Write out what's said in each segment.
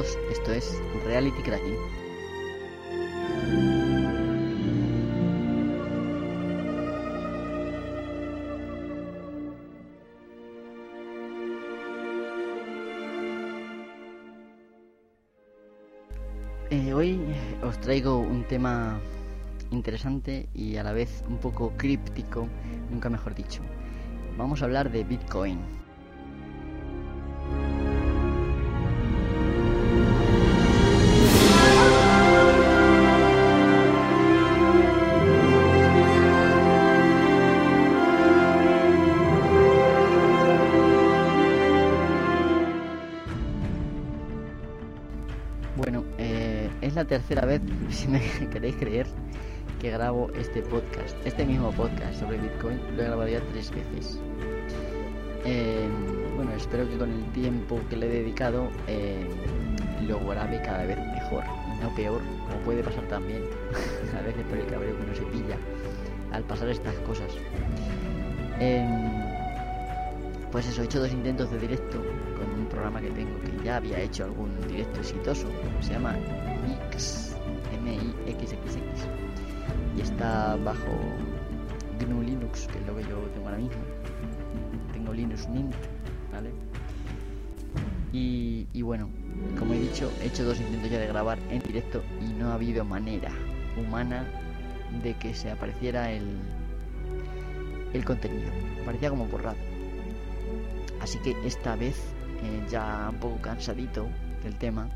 Esto es Reality Cracking. Eh, hoy os traigo un tema interesante y a la vez un poco críptico, nunca mejor dicho. Vamos a hablar de Bitcoin. Tercera vez, si me queréis creer, que grabo este podcast. Este mismo podcast sobre Bitcoin lo he grabado ya tres veces. Eh, bueno, espero que con el tiempo que le he dedicado eh, lo grabe cada vez mejor no peor, como puede pasar también a veces por el cabreo que uno se pilla al pasar estas cosas. Em, pues eso, he hecho dos intentos de directo con un programa que tengo que ya había hecho algún directo exitoso. Se llama Mix, M-I-X-X-X. Y está bajo GNU Linux, que es lo que yo tengo ahora mismo. Tengo Linux Mint, ¿vale? Y, y bueno, como he dicho, he hecho dos intentos ya de grabar en directo y no ha habido manera humana de que se apareciera el, el contenido. Parecía como borrado. Así que esta vez, eh, ya un poco cansadito del tema,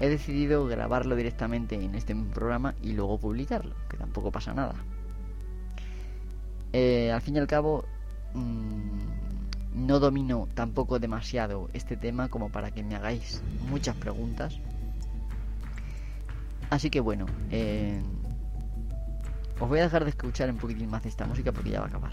he decidido grabarlo directamente en este programa y luego publicarlo, que tampoco pasa nada. Eh, al fin y al cabo, mmm, no domino tampoco demasiado este tema como para que me hagáis muchas preguntas. Así que bueno, eh, os voy a dejar de escuchar un poquitín más esta música porque ya va a acabar.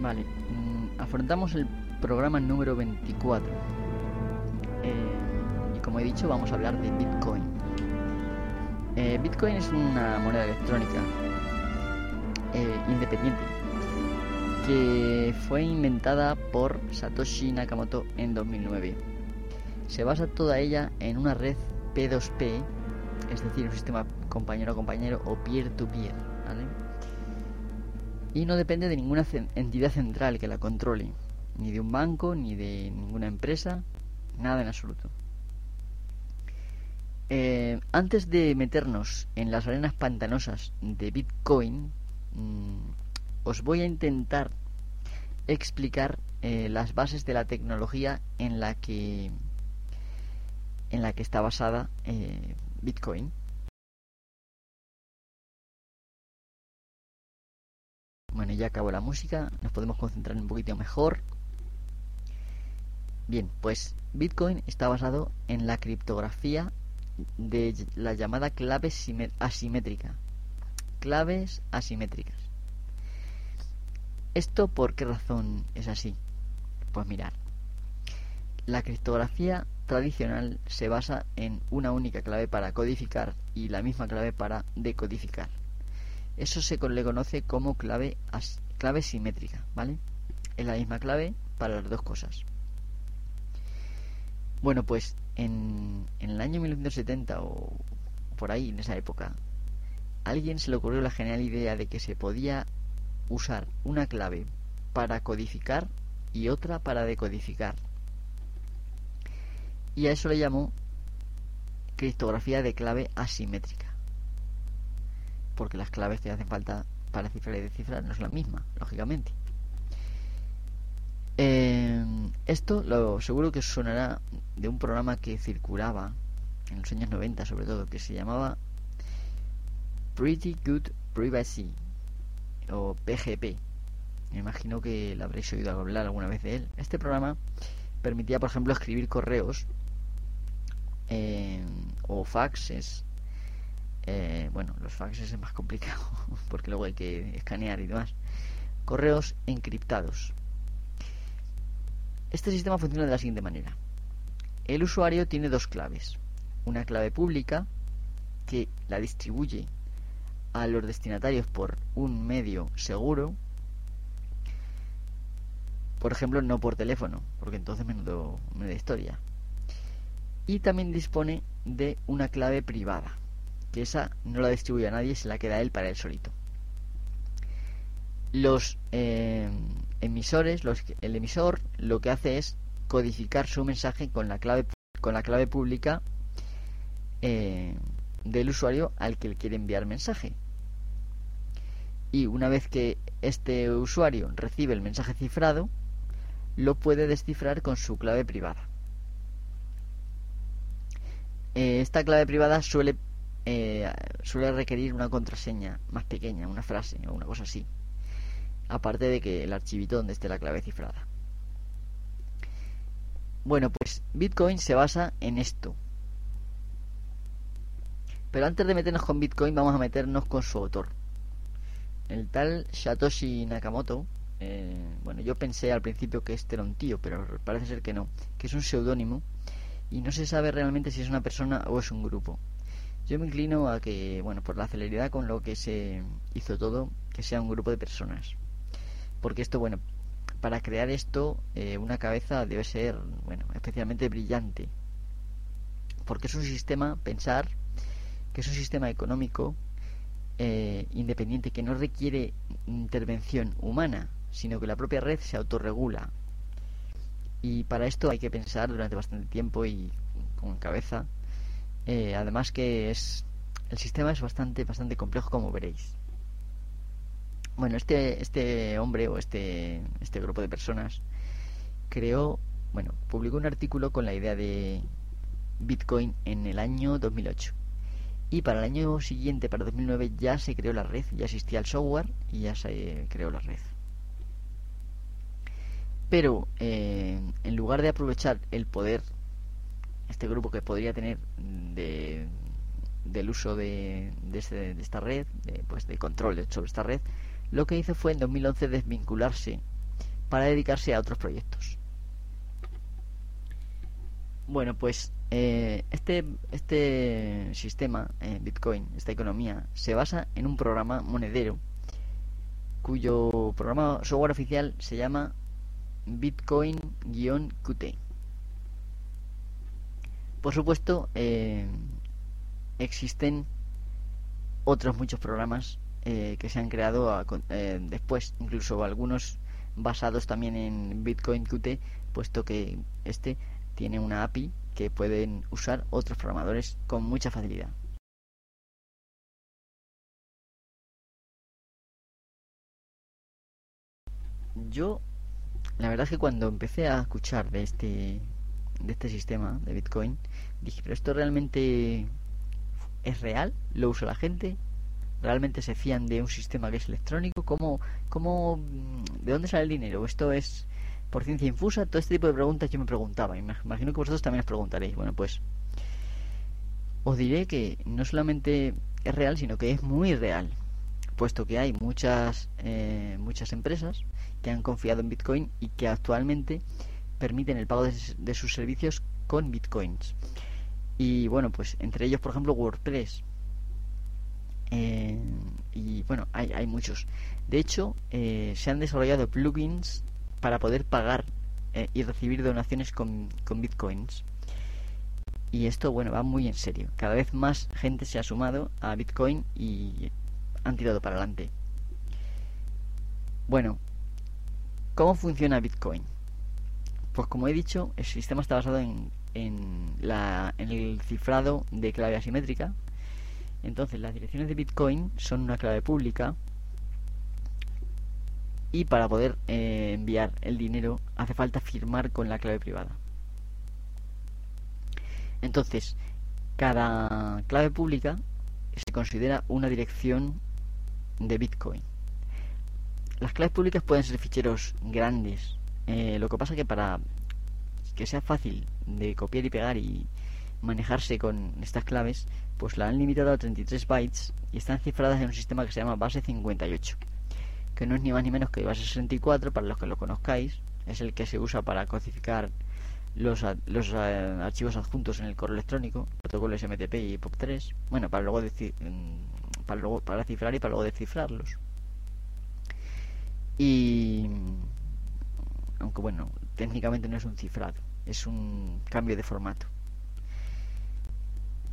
Vale, mm, afrontamos el programa número 24. Eh, y como he dicho, vamos a hablar de Bitcoin. Eh, Bitcoin es una moneda electrónica eh, independiente que fue inventada por Satoshi Nakamoto en 2009. Se basa toda ella en una red P2P, es decir, un sistema compañero a compañero o peer-to-peer, ¿vale? Y no depende de ninguna entidad central que la controle, ni de un banco, ni de ninguna empresa, nada en absoluto. Eh, antes de meternos en las arenas pantanosas de Bitcoin, mmm, os voy a intentar explicar eh, las bases de la tecnología en la que en la que está basada eh, Bitcoin. Bueno, ya acabó la música, nos podemos concentrar un poquito mejor. Bien, pues Bitcoin está basado en la criptografía de la llamada clave asimétrica. Claves asimétricas. ¿Esto por qué razón es así? Pues mirar. La criptografía tradicional se basa en una única clave para codificar y la misma clave para decodificar. Eso se le conoce como clave, simétrica, ¿vale? Es la misma clave para las dos cosas. Bueno, pues en, en el año 1970 o por ahí, en esa época, a alguien se le ocurrió la genial idea de que se podía usar una clave para codificar y otra para decodificar. Y a eso le llamó criptografía de clave asimétrica. Porque las claves que hacen falta para cifrar y descifrar no es la misma, lógicamente. Eh, esto lo seguro que sonará de un programa que circulaba en los años 90 sobre todo, que se llamaba Pretty Good Privacy o PGP. Me imagino que lo habréis oído hablar alguna vez de él. Este programa permitía, por ejemplo, escribir correos eh, o faxes eh, bueno, los faxes es más complicado porque luego hay que escanear y demás. Correos encriptados. Este sistema funciona de la siguiente manera. El usuario tiene dos claves. Una clave pública que la distribuye a los destinatarios por un medio seguro. Por ejemplo, no por teléfono, porque entonces menudo, menuda historia. Y también dispone de una clave privada, que esa no la distribuye a nadie, se la queda él para él solito. Los eh, emisores, los, el emisor lo que hace es codificar su mensaje con la clave, con la clave pública eh, del usuario al que le quiere enviar mensaje. Y una vez que este usuario recibe el mensaje cifrado, lo puede descifrar con su clave privada. Eh, esta clave privada suele, eh, suele requerir una contraseña más pequeña, una frase o una cosa así. Aparte de que el archivito donde esté la clave cifrada. Bueno, pues Bitcoin se basa en esto. Pero antes de meternos con Bitcoin, vamos a meternos con su autor. El tal Satoshi Nakamoto. Eh, bueno, yo pensé al principio que este era un tío, pero parece ser que no. Que es un seudónimo y no se sabe realmente si es una persona o es un grupo. Yo me inclino a que, bueno, por la celeridad con lo que se hizo todo, que sea un grupo de personas. Porque esto, bueno, para crear esto, eh, una cabeza debe ser, bueno, especialmente brillante. Porque es un sistema, pensar, que es un sistema económico eh, independiente que no requiere intervención humana, sino que la propia red se autorregula y para esto hay que pensar durante bastante tiempo y con cabeza. Eh, además que es el sistema es bastante bastante complejo como veréis. Bueno, este este hombre o este este grupo de personas creó, bueno, publicó un artículo con la idea de Bitcoin en el año 2008. Y para el año siguiente, para 2009, ya se creó la red, ya existía el software y ya se creó la red. Pero eh, en lugar de aprovechar el poder, este grupo que podría tener de, del uso de, de, esta red, de, pues de control sobre esta red, lo que hizo fue en 2011 desvincularse para dedicarse a otros proyectos. Bueno, pues eh, este, este sistema, eh, Bitcoin, esta economía, se basa en un programa monedero cuyo programa software oficial se llama Bitcoin-Qt. Por supuesto, eh, existen otros muchos programas eh, que se han creado eh, después, incluso algunos basados también en Bitcoin Qt, puesto que este tiene una API que pueden usar otros programadores con mucha facilidad. Yo la verdad es que cuando empecé a escuchar de este de este sistema de Bitcoin, dije, pero esto realmente es real, lo usa la gente, realmente se fían de un sistema que es electrónico, ¿cómo, cómo de dónde sale el dinero? ¿Esto es por ciencia infusa? Todo este tipo de preguntas yo me preguntaba me imagino que vosotros también os preguntaréis. Bueno, pues os diré que no solamente es real, sino que es muy real, puesto que hay muchas eh, muchas empresas que han confiado en Bitcoin y que actualmente permiten el pago de, sus servicios con Bitcoins. Y bueno, pues entre ellos, por ejemplo, WordPress. Eh, y bueno, hay, hay, muchos. De hecho, eh, se han desarrollado plugins para poder pagar eh, y recibir donaciones con, con Bitcoins. Y esto, bueno, va muy en serio. Cada vez más gente se ha sumado a Bitcoin y han tirado para adelante. Bueno, ¿Cómo funciona Bitcoin? Pues como he dicho, el sistema está basado en, el cifrado de clave asimétrica. Entonces las direcciones de Bitcoin son una clave pública y para poder eh, enviar el dinero hace falta firmar con la clave privada. Entonces, cada clave pública se considera una dirección de Bitcoin. Las claves públicas pueden ser ficheros grandes. Eh, lo que pasa que para que sea fácil de copiar y pegar y, manejarse con estas claves, pues la han limitado a 33 bytes y están cifradas en un sistema que se llama base 58, que no es ni más ni menos que base 64, para los que lo conozcáis, es el que se usa para codificar los, los eh, archivos adjuntos en el correo electrónico, protocolo SMTP y POP3, bueno, para luego, mm, para luego para cifrar y para luego descifrarlos. Y aunque bueno, técnicamente no es un cifrado, es un cambio de formato.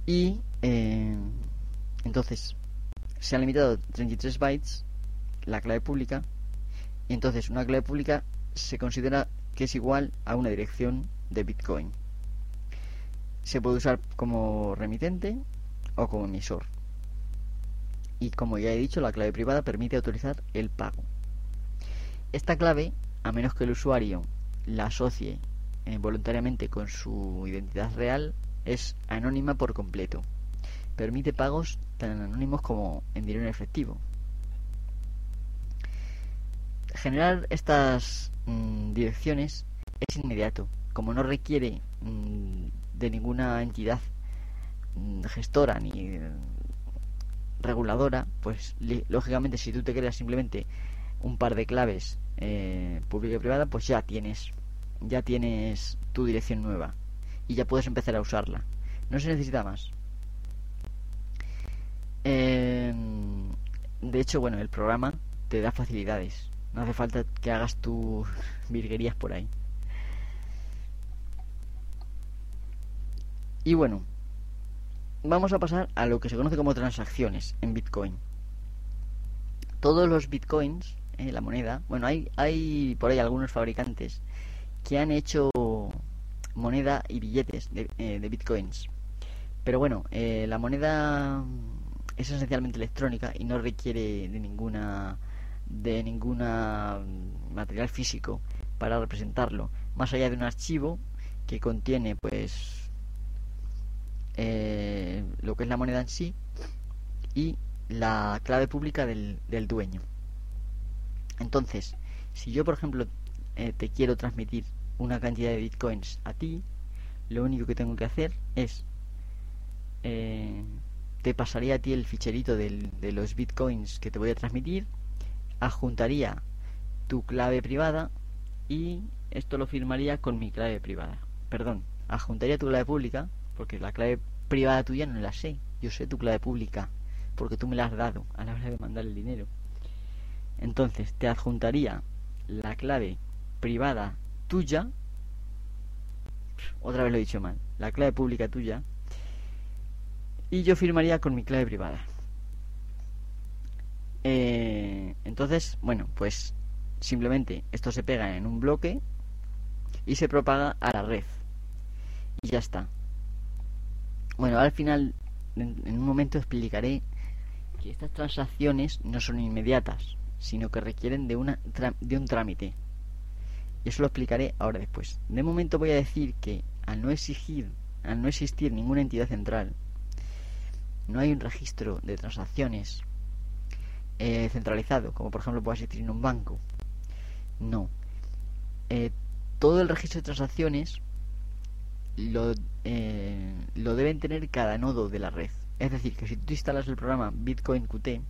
Y eh, entonces se ha limitado a 33 bytes la clave pública. Entonces una clave pública se considera que es igual a una dirección de Bitcoin. Se puede usar como remitente o como emisor. Y como ya he dicho, la clave privada permite autorizar el pago. Esta clave, a menos que el usuario la asocie eh, voluntariamente con su identidad real, es anónima por completo. Permite pagos tan anónimos como en dinero efectivo. Generar estas mm, direcciones es inmediato. Como no requiere mm, de ninguna entidad mm, gestora ni reguladora, pues lógicamente si tú te creas simplemente un par de claves eh, pública y privada, pues ya tienes ya tienes tu dirección nueva y ya puedes empezar a usarla. No se necesita más. Em, de hecho, bueno, el programa te da facilidades. No hace falta que hagas tus virguerías por ahí. Y bueno, vamos a pasar a lo que se conoce como transacciones en Bitcoin. Todos los Bitcoins, eh, la moneda, bueno, hay, hay por ahí algunos fabricantes que han hecho moneda y billetes de, eh, bitcoins. Pero bueno, eh, la moneda es esencialmente electrónica y no requiere de ninguna de ninguna material físico para representarlo, más allá de un archivo que contiene pues eh, lo que es la moneda en sí y la clave pública del, del dueño. Entonces, si yo por ejemplo te quiero transmitir una cantidad de bitcoins a ti, lo único que tengo que hacer es eh, te pasaría a ti el ficherito de los bitcoins que te voy a transmitir, adjuntaría tu clave privada y esto lo firmaría con mi clave privada. Perdón, adjuntaría tu clave pública porque la clave privada tuya no la sé. Yo sé tu clave pública porque tú me la has dado a la hora de mandar el dinero. Entonces te adjuntaría la clave privada tuya, otra vez lo he dicho mal, la clave pública tuya, y yo firmaría con mi clave privada. Eh, entonces, bueno, pues simplemente esto se pega en un bloque y se propaga a la red. Y ya está. Bueno, al final, en, en un momento explicaré que estas transacciones no son inmediatas, sino que requieren de, una, de un trámite. Y eso lo explicaré ahora después. De momento voy a decir que al no exigir, al no existir ninguna entidad central, no hay un registro de transacciones eh, centralizado, como por ejemplo puede existir en un banco. No. Eh, todo el registro de transacciones lo, eh, lo deben tener cada nodo de la red. Es decir, que si tú instalas el programa Bitcoin Qt,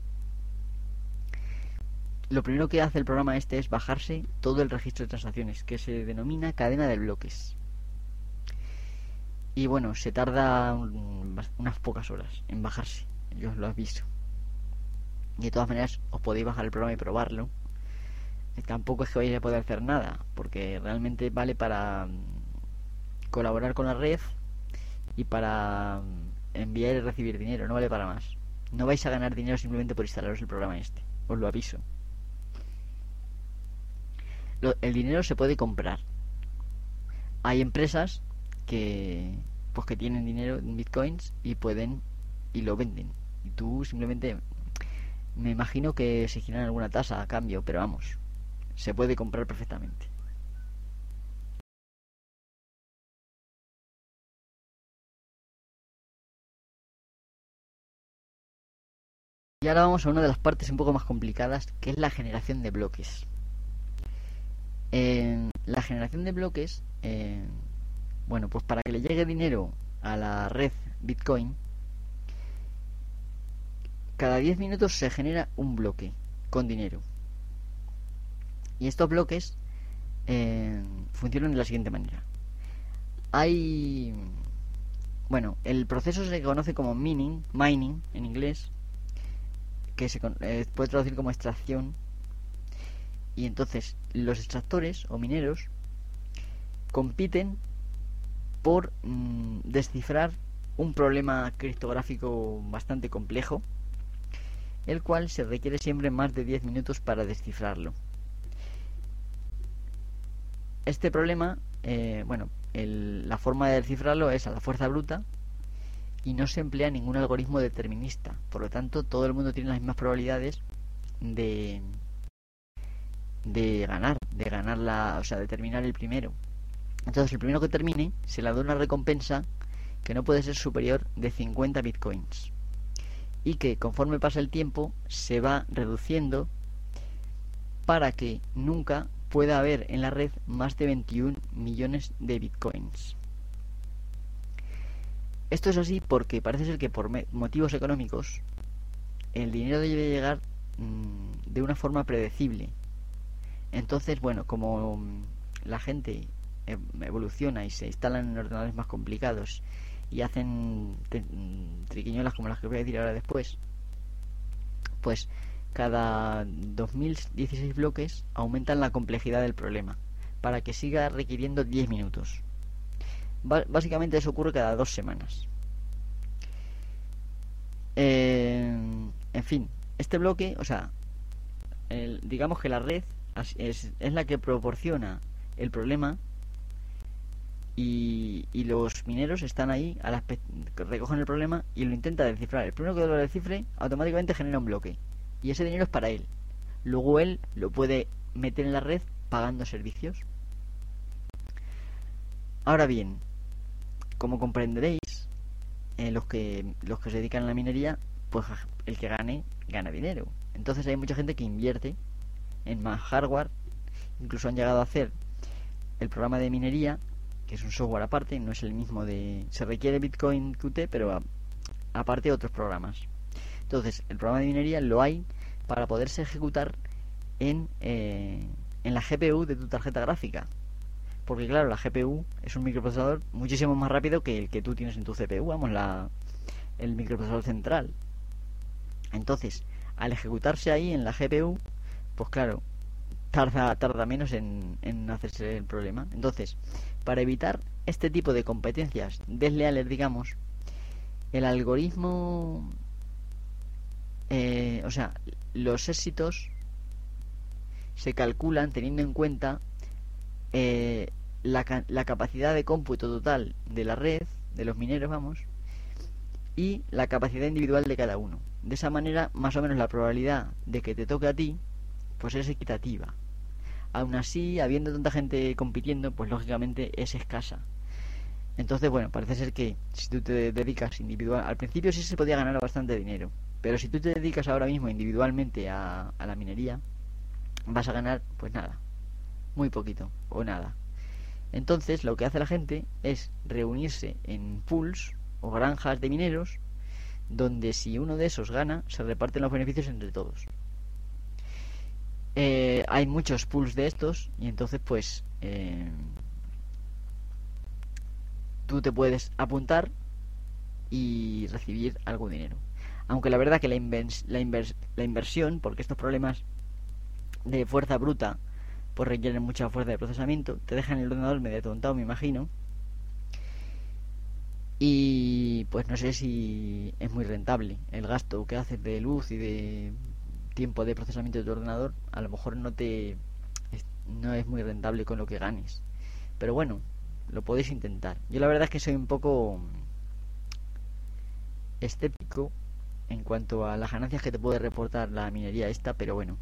lo primero que hace el programa este es bajarse todo el registro de transacciones, que se denomina cadena de bloques. Y bueno, se tarda unas pocas horas en bajarse, yo os lo aviso. Y de todas maneras, os podéis bajar el programa y probarlo. Tampoco es que vais a poder hacer nada, porque realmente vale para mm, colaborar con la red y para mm, enviar y recibir dinero, no vale para más. No vais a ganar dinero simplemente por instalaros el programa este, os lo aviso el dinero se puede comprar. Hay empresas que pues que tienen dinero en bitcoins y pueden y lo venden. Y tú simplemente me imagino que se giran alguna tasa a cambio, pero vamos, se puede comprar perfectamente. Y ahora vamos a una de las partes un poco más complicadas, que es la generación de bloques la generación de bloques, bueno, pues para que le llegue dinero a la red Bitcoin, cada 10 minutos se genera un bloque con dinero. Y estos bloques eh, funcionan de la siguiente manera. Hay... Bueno, el proceso se conoce como mining, mining en inglés, que se eh, puede traducir como extracción. Y entonces los extractores o mineros compiten por mm, descifrar un problema criptográfico bastante complejo, el cual se requiere siempre más de 10 minutos para descifrarlo. Este problema, eh, bueno, la forma de descifrarlo es a la fuerza bruta y no se emplea ningún algoritmo determinista. Por lo tanto, todo el mundo tiene las mismas probabilidades de, de ganar, de ganar la, o sea, de terminar el primero. Entonces, el primero que termine se le da una recompensa que no puede ser superior de 50 bitcoins y que conforme pasa el tiempo se va reduciendo para que nunca pueda haber en la red más de 21 millones de bitcoins. Esto es así porque parece ser que por motivos económicos el dinero debe llegar mm, de una forma predecible. Entonces, bueno, como mm, la gente em, evoluciona y se instalan en ordenadores más complicados y hacen mm, triquiñuelas como las que voy a decir ahora después, pues cada 2016 bloques aumentan la complejidad del problema para que siga requiriendo 10 minutos. básicamente eso ocurre cada dos semanas. Eh, en fin, este bloque, o sea, digamos que la red es, es, la que proporciona el problema y, y los mineros están ahí, a recogen el problema y lo intentan descifrar. El primero que lo descifre automáticamente genera un bloque y ese dinero es para él. Luego él lo puede meter en la red pagando servicios. Ahora bien, como comprenderéis, eh, los que los que se dedican a la minería, pues el que gane gana dinero. Entonces hay mucha gente que invierte en más hardware, incluso han llegado a hacer el programa de minería, que es un software aparte, no es el mismo de se requiere Bitcoin Qt, pero aparte otros programas. Entonces, el programa de minería lo hay para poderse ejecutar en, eh, en la GPU de tu tarjeta gráfica. Porque claro, la GPU es un microprocesador muchísimo más rápido que el que tú tienes en tu CPU, vamos, la, el microprocesador central. Entonces, al ejecutarse ahí en la GPU, pues claro, tarda, tarda menos en, hacerse el problema. Entonces, para evitar este tipo de competencias desleales, digamos, el algoritmo eh, o sea, los éxitos se calculan teniendo en cuenta eh, la, la, capacidad de cómputo total de la red, de los mineros, vamos, y la capacidad individual de cada uno. De esa manera, más o menos la probabilidad de que te toque a ti, pues es equitativa. Aún así, habiendo tanta gente compitiendo, pues lógicamente es escasa. Entonces, bueno, parece ser que si tú te dedicas individual, al principio sí se podía ganar bastante dinero, pero si tú te dedicas ahora mismo individualmente a, la minería, vas a ganar pues nada, muy poquito o nada. Entonces lo que hace la gente es reunirse en pools o granjas de mineros donde si uno de esos gana, se reparten los beneficios entre todos. Eh, hay muchos pools de estos y entonces pues eh, tú te puedes apuntar y recibir algo de dinero. Aunque la verdad que la, la, inversión, porque estos problemas de fuerza bruta pues requieren mucha fuerza de procesamiento, te dejan el ordenador medio tontado, me imagino. Y pues no sé si es muy rentable el gasto que haces de luz y de tiempo de procesamiento de tu ordenador. A lo mejor no te no es muy rentable con lo que ganes. Pero bueno, lo podéis intentar. Yo la verdad es que soy un poco escéptico en cuanto a las ganancias que te puede reportar la minería esta, pero bueno.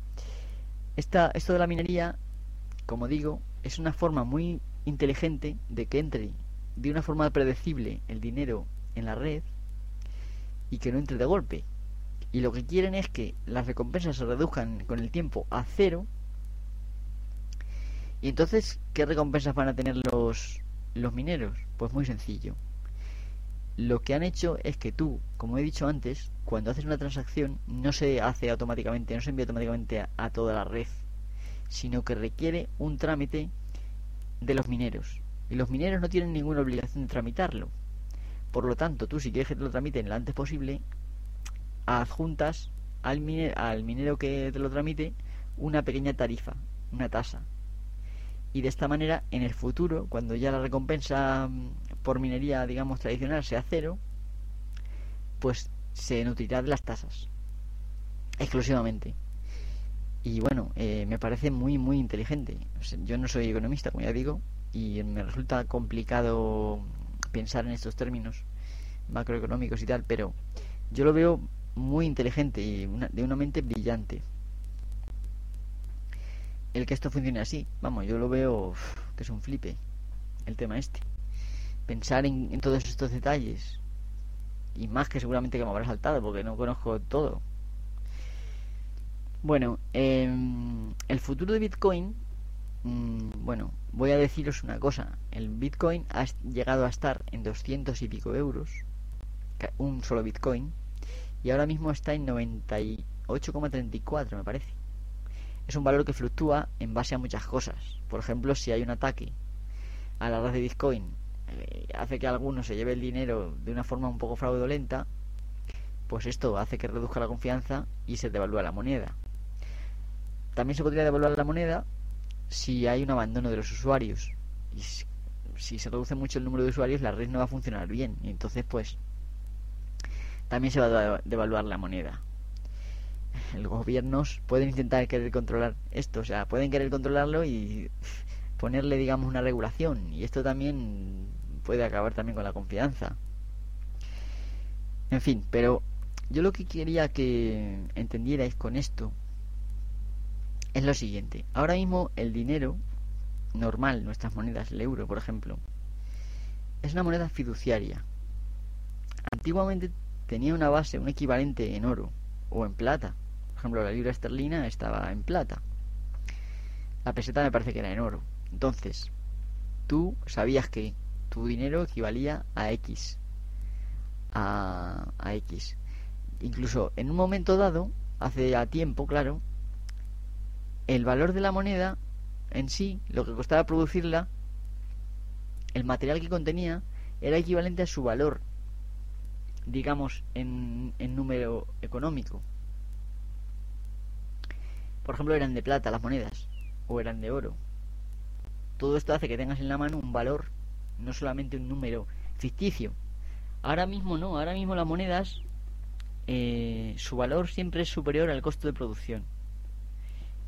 Esta, esto de la minería, como digo, es una forma muy inteligente de que entre de una forma predecible el dinero en la red y que no entre de golpe. Y lo que quieren es que las recompensas se reduzcan con el tiempo a cero. Y entonces, ¿qué recompensas van a tener los, los mineros? Pues muy sencillo. lo que han hecho es que tú, como he dicho antes, cuando haces una transacción no se hace automáticamente, no se envía automáticamente a, toda la red, sino que requiere un trámite de los mineros. Y los mineros no tienen ninguna obligación de tramitarlo. Por lo tanto, tú si quieres que te lo tramiten lo antes posible, adjuntas al minero, al minero que te lo tramite una pequeña tarifa, una tasa. Y de esta manera, en el futuro, cuando ya la recompensa por minería, digamos, tradicional sea cero, pues se nutrirá de las tasas. Exclusivamente. Y bueno, eh, me parece muy, muy inteligente. yo no soy economista, como ya digo, y me resulta complicado pensar en estos términos macroeconómicos y tal, pero yo lo veo muy inteligente y de una mente brillante. El que esto funcione así, vamos, yo lo veo que es un flipe el tema este pensar en, todos estos detalles. Y más que seguramente que me habrá saltado porque no conozco todo. Bueno, em, el futuro de Bitcoin, mm, bueno, voy a deciros una cosa. El Bitcoin ha llegado a estar en 200 y pico euros, un solo Bitcoin, y ahora mismo está en 98,34 me parece. Es un valor que fluctúa en base a muchas cosas. Por ejemplo, si hay un ataque a la red de Bitcoin eh, hace que alguno se lleve el dinero de una forma un poco fraudulenta, pues esto hace que reduzca la confianza y se devalúa la moneda. También se podría devaluar la moneda si hay un abandono de los usuarios. Y si se reduce mucho el número de usuarios, la red no va a funcionar bien. Y entonces, pues, también se va a devaluar la moneda. Los gobiernos pueden intentar querer controlar esto, o sea, pueden querer controlarlo y ponerle, digamos, una regulación. Y esto también puede acabar también con la confianza. En fin, pero yo lo que quería que entendierais con esto es lo siguiente. Ahora mismo el dinero normal, nuestras monedas, el euro, por ejemplo, es una moneda fiduciaria. Antiguamente tenía una base, un equivalente en oro o en plata. Por ejemplo, la libra esterlina estaba en plata. La peseta me parece que era en oro. Entonces, tú sabías que tu dinero equivalía a X. A, X. Incluso en un momento dado, hace ya tiempo, claro, el valor de la moneda en sí, lo que costaba producirla, el material que contenía, era equivalente a su valor, digamos, en, en número económico. Por ejemplo, eran de plata las monedas, o eran de oro. Todo esto hace que tengas en la mano un valor no solamente un número ficticio. Ahora mismo no, ahora mismo las monedas, eh, su valor siempre es superior al costo de producción.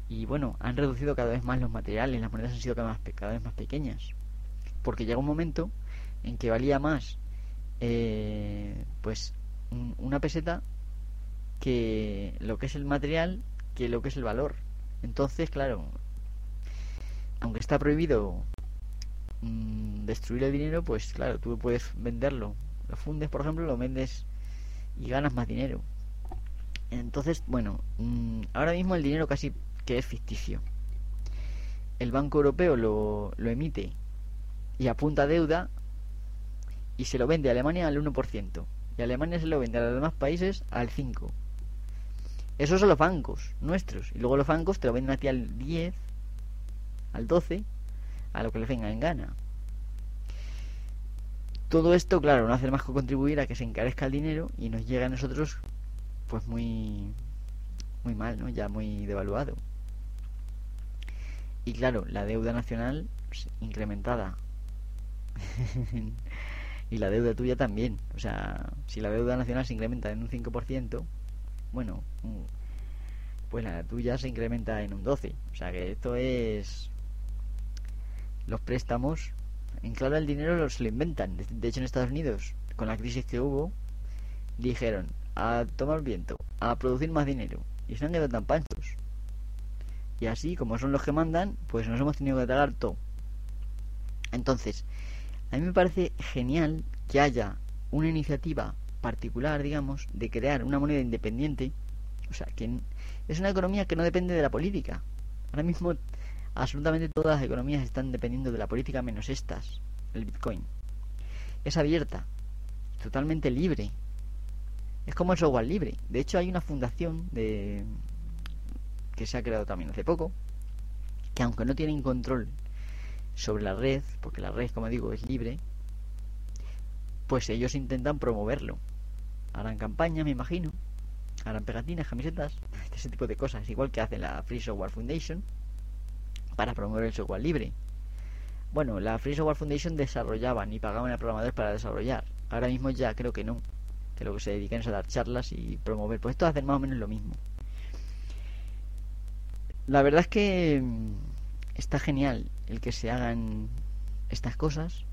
Y bueno, han reducido cada vez más los materiales, las monedas han sido cada, vez más pequeñas. Porque llega un momento en que valía más eh, pues una peseta que lo que es el material que lo que es el valor. Entonces, claro, aunque está prohibido Mm, destruir el dinero, pues claro, tú puedes venderlo. Lo fundes, por ejemplo, lo vendes y ganas más dinero. Entonces, bueno, mm, ahora mismo el dinero casi que es ficticio. El Banco Europeo lo, lo emite y apunta deuda y se lo vende a Alemania al 1%. Y Alemania se lo vende a los demás países al 5%. Esos son los bancos nuestros. Y luego los bancos te lo venden a ti al 10, al 12 a lo que les venga en gana. Todo esto, claro, no hace más que contribuir a que se encarezca el dinero y nos llega a nosotros pues muy muy mal, ¿no? Ya muy devaluado. Y claro, la deuda nacional pues, incrementada. y la deuda tuya también. O sea, si la deuda nacional se incrementa en un 5%, bueno, pues la tuya se incrementa en un 12%. O sea que esto es los préstamos, en claro el dinero los lo inventan. De hecho, en Estados Unidos, con la crisis que hubo, dijeron a tomar viento, a producir más dinero. Y se han quedado tan panchos. Y así, como son los que mandan, pues nos hemos tenido que tragar todo. Entonces, a mí me parece genial que haya una iniciativa particular, digamos, de crear una moneda independiente. O sea, que es una economía que no depende de la política. Ahora mismo Absolutamente todas las economías están dependiendo de la política menos estas, el Bitcoin. Es abierta totalmente libre. Es como el software libre. De hecho, hay una fundación de que se ha creado también hace poco, que aunque no tienen control sobre la red, porque la red, como digo, es libre, pues ellos intentan promoverlo. Harán campañas, me imagino, harán pegatinas, camisetas, ese tipo de cosas, igual que hace la Free Software Foundation para promover el software libre. Bueno, la Free Software Foundation desarrollaban y pagaban a programadores para desarrollar. Ahora mismo ya creo que no, que lo que se dedican es a dar charlas y promover. Pues esto hacen más o menos lo mismo. La verdad es que está genial el que se hagan estas cosas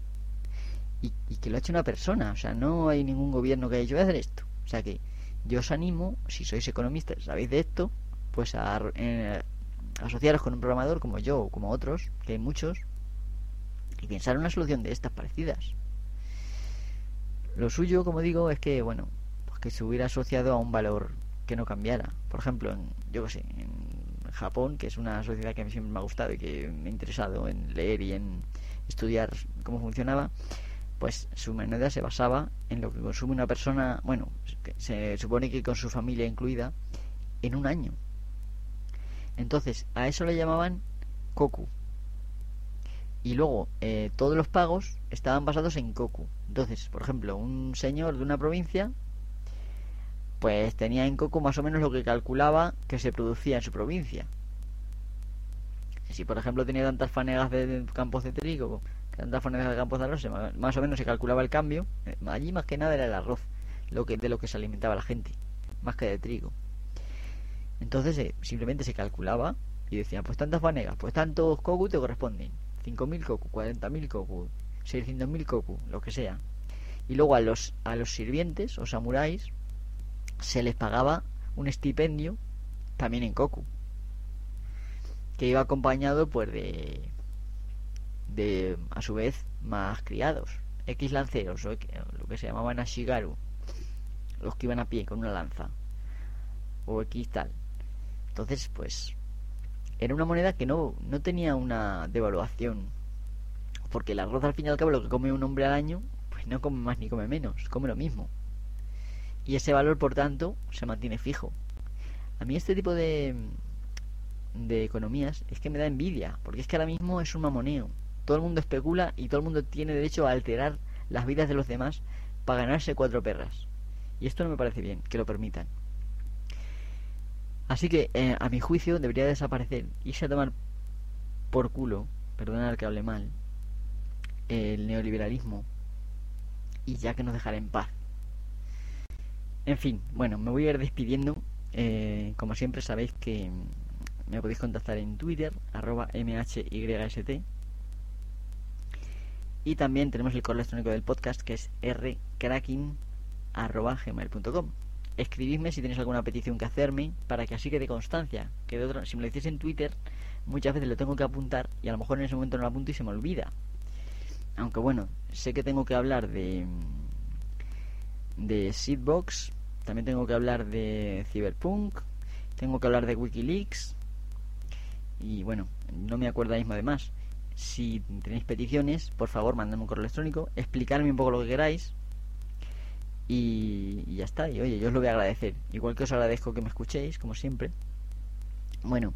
y, que lo ha hecho una persona. O sea, no hay ningún gobierno que haya hecho hacer esto. O sea que yo os animo, si sois economistas, sabéis de esto, pues a, eh, asociaros con un programador como yo o como otros, que hay muchos, y pensar una solución de estas parecidas. Lo suyo, como digo, es que, bueno, pues que se hubiera asociado a un valor que no cambiara. Por ejemplo, en, yo qué sé, en Japón, que es una sociedad que a mí siempre me ha gustado y que me ha interesado en leer y en estudiar cómo funcionaba, pues su moneda se basaba en lo que consume una persona, bueno, se supone que con su familia incluida, en un año. Entonces, a eso le llamaban Koku. Y luego, eh, todos los pagos estaban basados en Koku. Entonces, por ejemplo, un señor de una provincia, pues tenía en Koku más o menos lo que calculaba que se producía en su provincia. Si, por ejemplo, tenía tantas fanegas de campos de trigo, tantas fanegas de campos de arroz, más o menos se calculaba el cambio. Eh, allí más que nada era el arroz, lo que, de lo que se alimentaba la gente, más que de trigo. Entonces eh, simplemente se calculaba y decía, pues tantas fanegas, pues tantos koku te corresponden. 5.000 koku, 40.000 koku, 600.000 koku, lo que sea. Y luego a los, a los sirvientes o samuráis se les pagaba un estipendio también en koku. Que iba acompañado pues de, de a su vez más criados. X lanceros, o lo que se llamaban ashigaru. Los que iban a pie con una lanza. O X tal. Entonces, pues, era una moneda que no, no tenía una devaluación. Porque el arroz, al fin y al cabo, lo que come un hombre al año, pues no come más ni come menos, come lo mismo. Y ese valor, por tanto, se mantiene fijo. A mí este tipo de, de economías es que me da envidia, porque es que ahora mismo es un mamoneo. Todo el mundo especula y todo el mundo tiene derecho a alterar las vidas de los demás para ganarse cuatro perras. Y esto no me parece bien, que lo permitan. Así que, eh, a mi juicio, debería desaparecer. Irse a tomar por culo, perdonad que hable mal, el neoliberalismo. Y ya que nos dejará en paz. En fin, bueno, me voy a ir despidiendo. Eh, como siempre sabéis que me podéis contactar en Twitter, arroba mhyst. Y también tenemos el correo electrónico del podcast que es rcracking.gmail.com escribidme si tenéis alguna petición que hacerme para que así quede constancia. Que de otro, si me lo decís en Twitter, muchas veces lo tengo que apuntar y a lo mejor en ese momento no lo apunto y se me olvida. Aunque bueno, sé que tengo que hablar de de Seedbox, también tengo que hablar de Cyberpunk, tengo que hablar de WikiLeaks y bueno, no me acuerdo mismo de más. Si tenéis peticiones, por favor, mandadme un correo electrónico, explicarme un poco lo que queráis y, ya está. Y oye, yo os lo voy a agradecer. Igual que os agradezco que me escuchéis, como siempre. Bueno,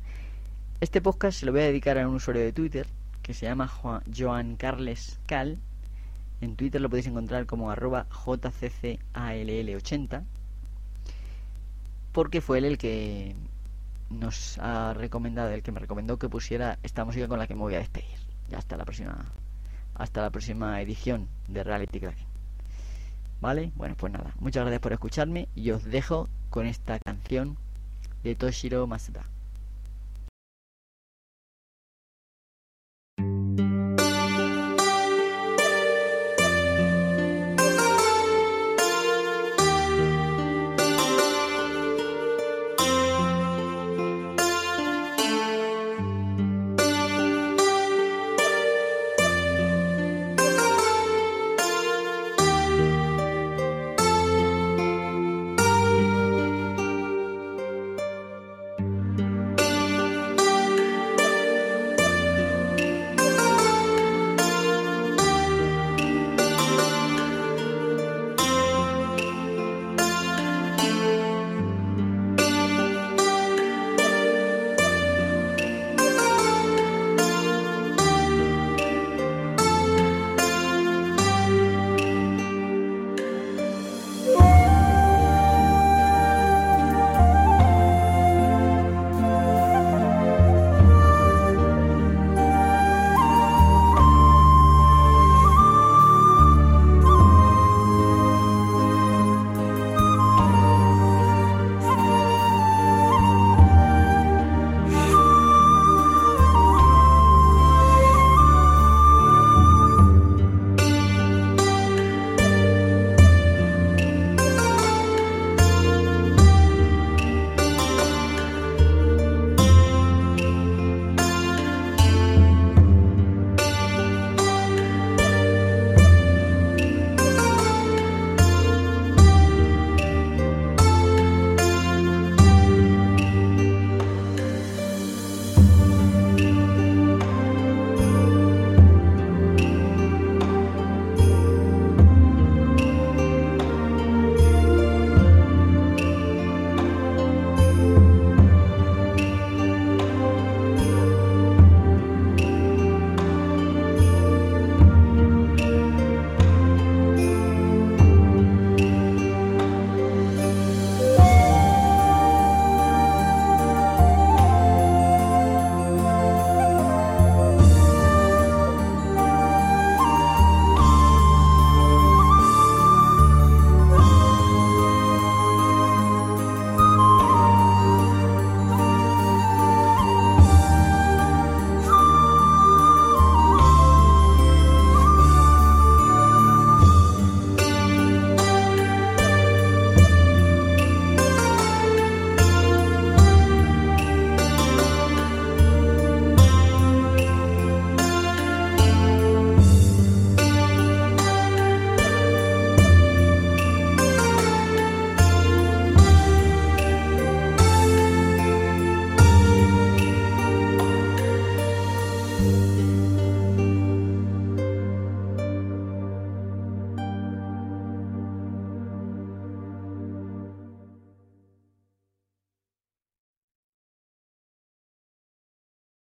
este podcast se lo voy a dedicar a un usuario de Twitter que se llama Joan Carles Cal. En Twitter lo podéis encontrar como arroba jccall80. Porque fue él el que nos ha recomendado, el que me recomendó que pusiera esta música con la que me voy a despedir. Ya hasta la próxima, hasta la próxima edición de Reality Cracking. ¿Vale? Bueno, pues nada, muchas gracias por escucharme y os dejo con esta canción de Toshiro Masuda.